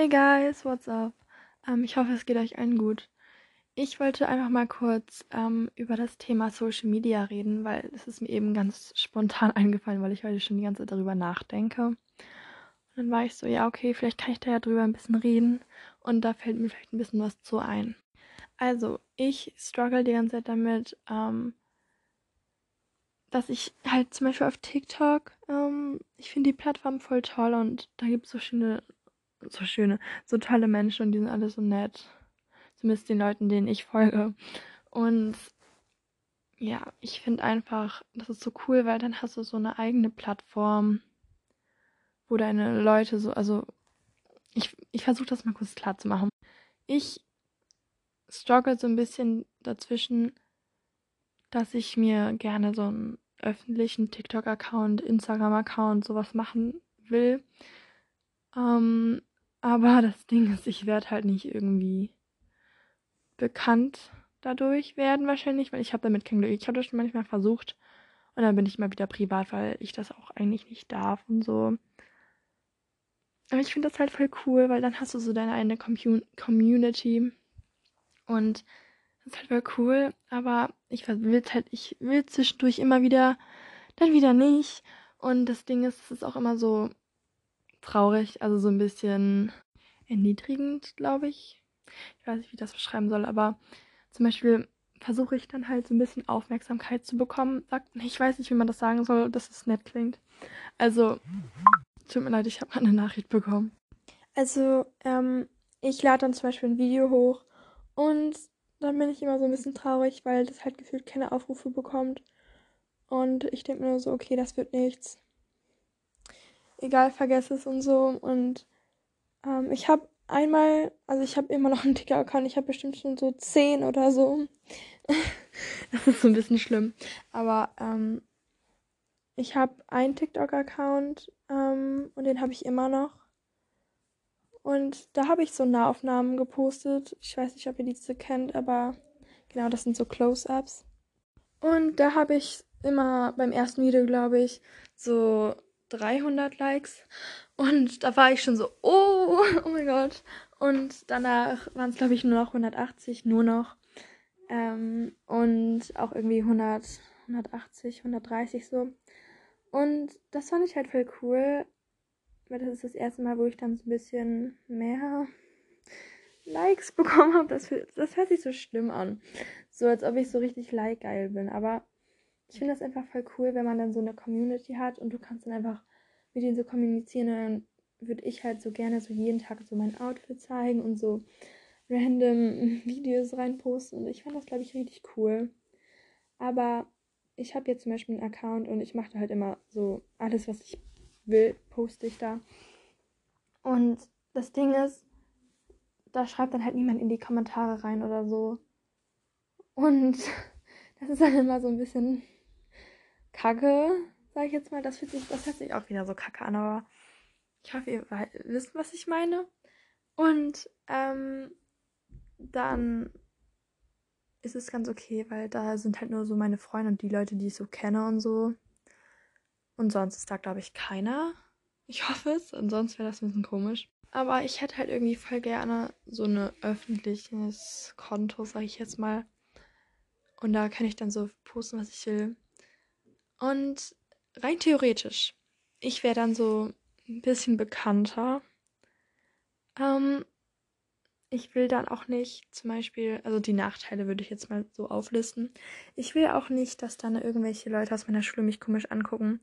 Hey guys, what's up? Ähm, ich hoffe, es geht euch allen gut. Ich wollte einfach mal kurz ähm, über das Thema Social Media reden, weil es ist mir eben ganz spontan eingefallen, weil ich heute schon die ganze Zeit darüber nachdenke. Und dann war ich so, ja, okay, vielleicht kann ich da ja drüber ein bisschen reden und da fällt mir vielleicht ein bisschen was zu ein. Also, ich struggle die ganze Zeit damit, ähm, dass ich halt zum Beispiel auf TikTok, ähm, ich finde die Plattform voll toll und da gibt es so schöne, so schöne, so tolle Menschen und die sind alle so nett. Zumindest den Leuten, denen ich folge. Und ja, ich finde einfach, das ist so cool, weil dann hast du so eine eigene Plattform, wo deine Leute so, also ich, ich versuche das mal kurz klar zu machen. Ich struggle so ein bisschen dazwischen, dass ich mir gerne so einen öffentlichen TikTok-Account, Instagram-Account, sowas machen will. Ähm, aber das Ding ist, ich werde halt nicht irgendwie bekannt dadurch werden wahrscheinlich, weil ich habe damit kein Glück. Ich habe das schon manchmal versucht und dann bin ich mal wieder privat, weil ich das auch eigentlich nicht darf und so. Aber ich finde das halt voll cool, weil dann hast du so deine eigene Community und das ist halt voll cool, aber ich will halt, ich will zwischendurch immer wieder, dann wieder nicht. Und das Ding ist, es ist auch immer so traurig, also so ein bisschen erniedrigend, glaube ich. Ich weiß nicht, wie ich das beschreiben soll, aber zum Beispiel versuche ich dann halt so ein bisschen Aufmerksamkeit zu bekommen. Sagt, ich weiß nicht, wie man das sagen soll, dass es nett klingt. Also, tut mir leid, ich habe mal eine Nachricht bekommen. Also, ähm, ich lade dann zum Beispiel ein Video hoch und dann bin ich immer so ein bisschen traurig, weil das halt gefühlt keine Aufrufe bekommt. Und ich denke mir nur so, okay, das wird nichts. Egal, vergesse es und so. Und ähm, ich habe einmal, also ich habe immer noch einen TikTok-Account, ich habe bestimmt schon so zehn oder so. das ist so ein bisschen schlimm. Aber ähm, ich habe einen TikTok-Account ähm, und den habe ich immer noch. Und da habe ich so Nahaufnahmen gepostet. Ich weiß nicht, ob ihr diese kennt, aber genau, das sind so Close-ups. Und da habe ich immer beim ersten Video, glaube ich, so 300 Likes. Und da war ich schon so, oh, oh mein Gott. Und danach waren es, glaube ich, nur noch 180, nur noch. Ähm, und auch irgendwie 100, 180, 130 so. Und das fand ich halt voll cool, weil das ist das erste Mal, wo ich dann so ein bisschen mehr Likes bekommen habe. Das, das hört sich so schlimm an. So als ob ich so richtig like-geil bin. Aber ich finde das einfach voll cool, wenn man dann so eine Community hat und du kannst dann einfach mit denen so kommunizieren. Und dann würde ich halt so gerne so jeden Tag so mein Outfit zeigen und so random Videos reinposten. Und ich fand das, glaube ich, richtig cool. Aber ich habe jetzt zum Beispiel einen Account und ich mache da halt immer so alles, was ich will, poste ich da. Und das Ding ist, da schreibt dann halt niemand in die Kommentare rein oder so. Und das ist dann immer so ein bisschen kacke, sag ich jetzt mal. Das, sich, das hört sich auch wieder so kacke an, aber ich hoffe, ihr wisst, was ich meine. Und ähm, dann ist es ganz okay, weil da sind halt nur so meine Freunde und die Leute, die ich so kenne und so. Und sonst ist da, glaube ich, keiner. Ich hoffe es. Und sonst wäre das ein bisschen komisch. Aber ich hätte halt irgendwie voll gerne so ein öffentliches Konto, sage ich jetzt mal. Und da kann ich dann so posten, was ich will. Und rein theoretisch, ich wäre dann so ein bisschen bekannter. Ähm, ich will dann auch nicht, zum Beispiel, also die Nachteile würde ich jetzt mal so auflisten. Ich will auch nicht, dass dann irgendwelche Leute aus meiner Schule mich komisch angucken.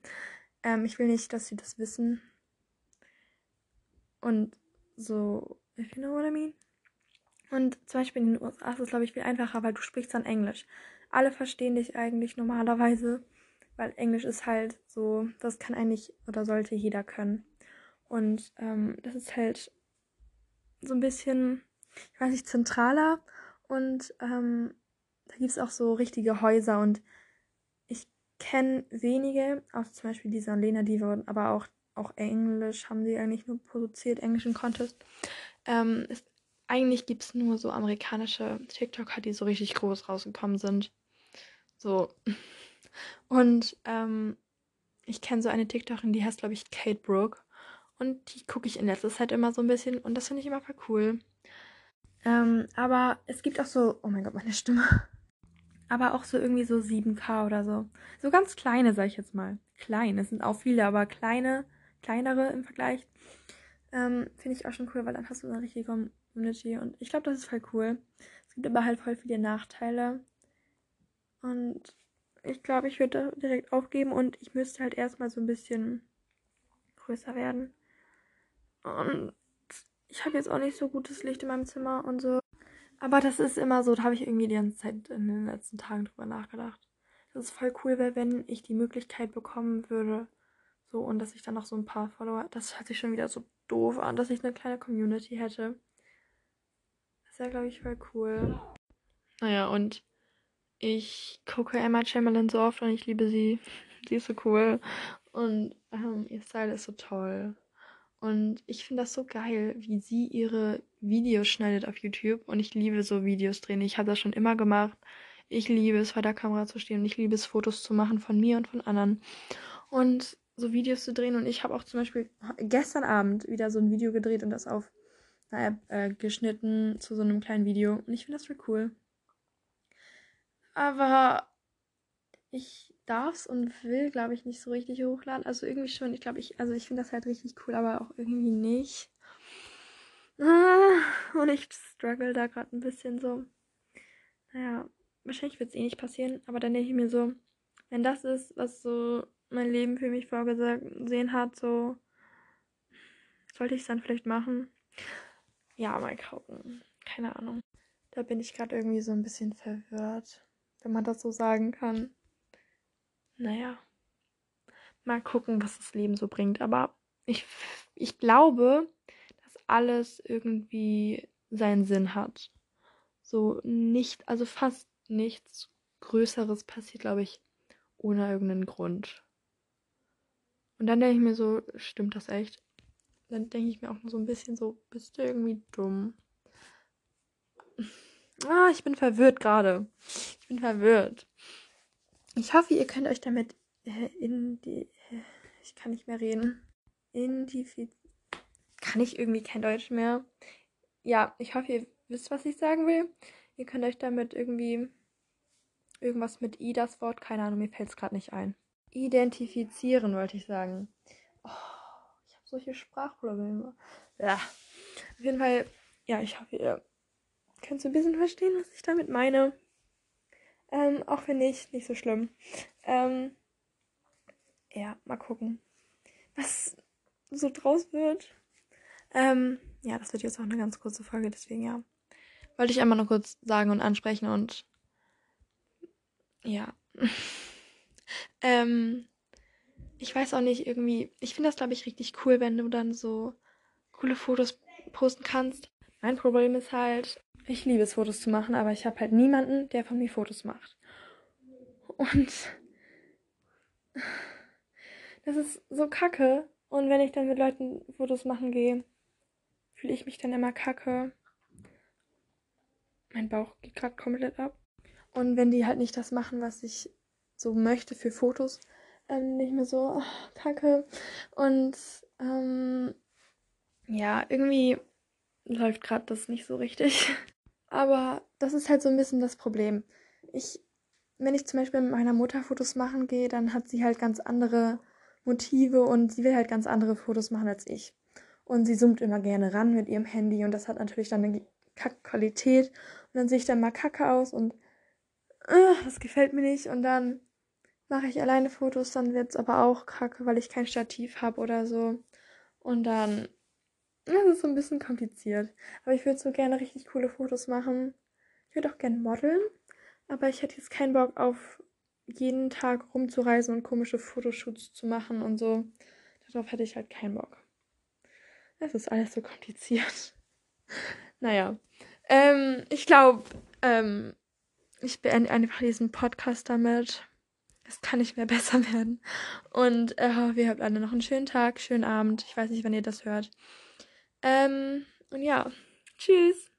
Ähm, ich will nicht, dass sie das wissen. Und so, if you know what I mean. Und zum Beispiel in den USA ist es, glaube ich, viel einfacher, weil du sprichst dann Englisch. Alle verstehen dich eigentlich normalerweise, weil Englisch ist halt so, das kann eigentlich oder sollte jeder können. Und ähm, das ist halt so ein bisschen ich weiß nicht, zentraler und ähm, da gibt es auch so richtige Häuser und ich kenne wenige, auch zum Beispiel dieser Lena Diva, aber auch, auch Englisch haben die eigentlich nur produziert, englischen Contest. Ähm, es, eigentlich gibt es nur so amerikanische TikToker, die so richtig groß rausgekommen sind. So. Und ähm, ich kenne so eine TikTokerin, die heißt, glaube ich, Kate Brooke. Und die gucke ich in letzter Zeit immer so ein bisschen und das finde ich immer voll cool. Ähm, aber es gibt auch so, oh mein Gott, meine Stimme. Aber auch so irgendwie so 7K oder so. So ganz kleine, sag ich jetzt mal. Klein. Es sind auch viele, aber kleine, kleinere im Vergleich. Ähm, finde ich auch schon cool, weil dann hast du eine richtige Community. Und ich glaube, das ist voll cool. Es gibt aber halt voll viele Nachteile. Und ich glaube, ich würde direkt aufgeben und ich müsste halt erstmal so ein bisschen größer werden. Und ich habe jetzt auch nicht so gutes Licht in meinem Zimmer und so. Aber das ist immer so, da habe ich irgendwie die ganze Zeit in den letzten Tagen drüber nachgedacht. Dass es voll cool wäre, wenn ich die Möglichkeit bekommen würde. So, und dass ich dann noch so ein paar Follower. Das hört sich schon wieder so doof an, dass ich eine kleine Community hätte. Das wäre, glaube ich, voll cool. Naja, und ich gucke Emma Chamberlain so oft und ich liebe sie. sie ist so cool. Und ähm, ihr Style ist so toll. Und ich finde das so geil, wie sie ihre Videos schneidet auf YouTube. Und ich liebe so Videos drehen. Ich habe das schon immer gemacht. Ich liebe es, vor der Kamera zu stehen. Und ich liebe es, Fotos zu machen von mir und von anderen. Und so Videos zu drehen. Und ich habe auch zum Beispiel gestern Abend wieder so ein Video gedreht und das auf einer App äh, geschnitten zu so einem kleinen Video. Und ich finde das voll cool. Aber ich darf es und will, glaube ich, nicht so richtig hochladen. Also irgendwie schon, ich glaube, ich, also ich finde das halt richtig cool, aber auch irgendwie nicht. Ah, und ich struggle da gerade ein bisschen so. Naja, wahrscheinlich wird es eh nicht passieren, aber dann denke ich mir so, wenn das ist, was so mein Leben für mich vorgesehen hat, so sollte ich es dann vielleicht machen. Ja, mal gucken. Keine Ahnung. Da bin ich gerade irgendwie so ein bisschen verwirrt, wenn man das so sagen kann naja, mal gucken, was das Leben so bringt. Aber ich, ich glaube, dass alles irgendwie seinen Sinn hat. So nicht, also fast nichts Größeres passiert, glaube ich, ohne irgendeinen Grund. Und dann denke ich mir so, stimmt das echt? Dann denke ich mir auch so ein bisschen so, bist du irgendwie dumm? Ah, ich bin verwirrt gerade. Ich bin verwirrt. Ich hoffe, ihr könnt euch damit äh, in die. Äh, ich kann nicht mehr reden. Indifiz. Kann ich irgendwie kein Deutsch mehr. Ja, ich hoffe, ihr wisst, was ich sagen will. Ihr könnt euch damit irgendwie. Irgendwas mit I, das Wort, keine Ahnung, mir fällt es gerade nicht ein. Identifizieren, wollte ich sagen. Oh, ich habe solche Sprachprobleme. Ja. Auf jeden Fall, ja, ich hoffe, ihr könnt so ein bisschen verstehen, was ich damit meine. Ähm, auch wenn nicht, nicht so schlimm. Ähm, ja, mal gucken, was so draus wird. Ähm, ja, das wird jetzt auch eine ganz kurze Folge, deswegen ja. Wollte ich einmal noch kurz sagen und ansprechen und ja. ähm, ich weiß auch nicht, irgendwie, ich finde das, glaube ich, richtig cool, wenn du dann so coole Fotos posten kannst. Mein Problem ist halt, ich liebe es, Fotos zu machen, aber ich habe halt niemanden, der von mir Fotos macht. Und das ist so kacke. Und wenn ich dann mit Leuten Fotos machen gehe, fühle ich mich dann immer kacke. Mein Bauch geht gerade komplett ab. Und wenn die halt nicht das machen, was ich so möchte für Fotos, ähm, nicht mehr so ach, kacke. Und ähm, ja, irgendwie läuft gerade das nicht so richtig. Aber das ist halt so ein bisschen das Problem. Ich, wenn ich zum Beispiel mit meiner Mutter Fotos machen gehe, dann hat sie halt ganz andere Motive und sie will halt ganz andere Fotos machen als ich. Und sie zoomt immer gerne ran mit ihrem Handy und das hat natürlich dann eine Kackqualität. Und dann sehe ich dann mal kacke aus und uh, das gefällt mir nicht. Und dann mache ich alleine Fotos, dann wird es aber auch kacke, weil ich kein Stativ habe oder so. Und dann das ist so ein bisschen kompliziert. Aber ich würde so gerne richtig coole Fotos machen. Ich würde auch gerne modeln. Aber ich hätte jetzt keinen Bock auf jeden Tag rumzureisen und komische Fotoshoots zu machen und so. Darauf hätte ich halt keinen Bock. Es ist alles so kompliziert. naja. Ähm, ich glaube, ähm, ich beende einfach diesen Podcast damit. Es kann nicht mehr besser werden. Und äh, wir habt alle noch einen schönen Tag, schönen Abend. Ich weiß nicht, wann ihr das hört. Ähm, und ja, tschüss.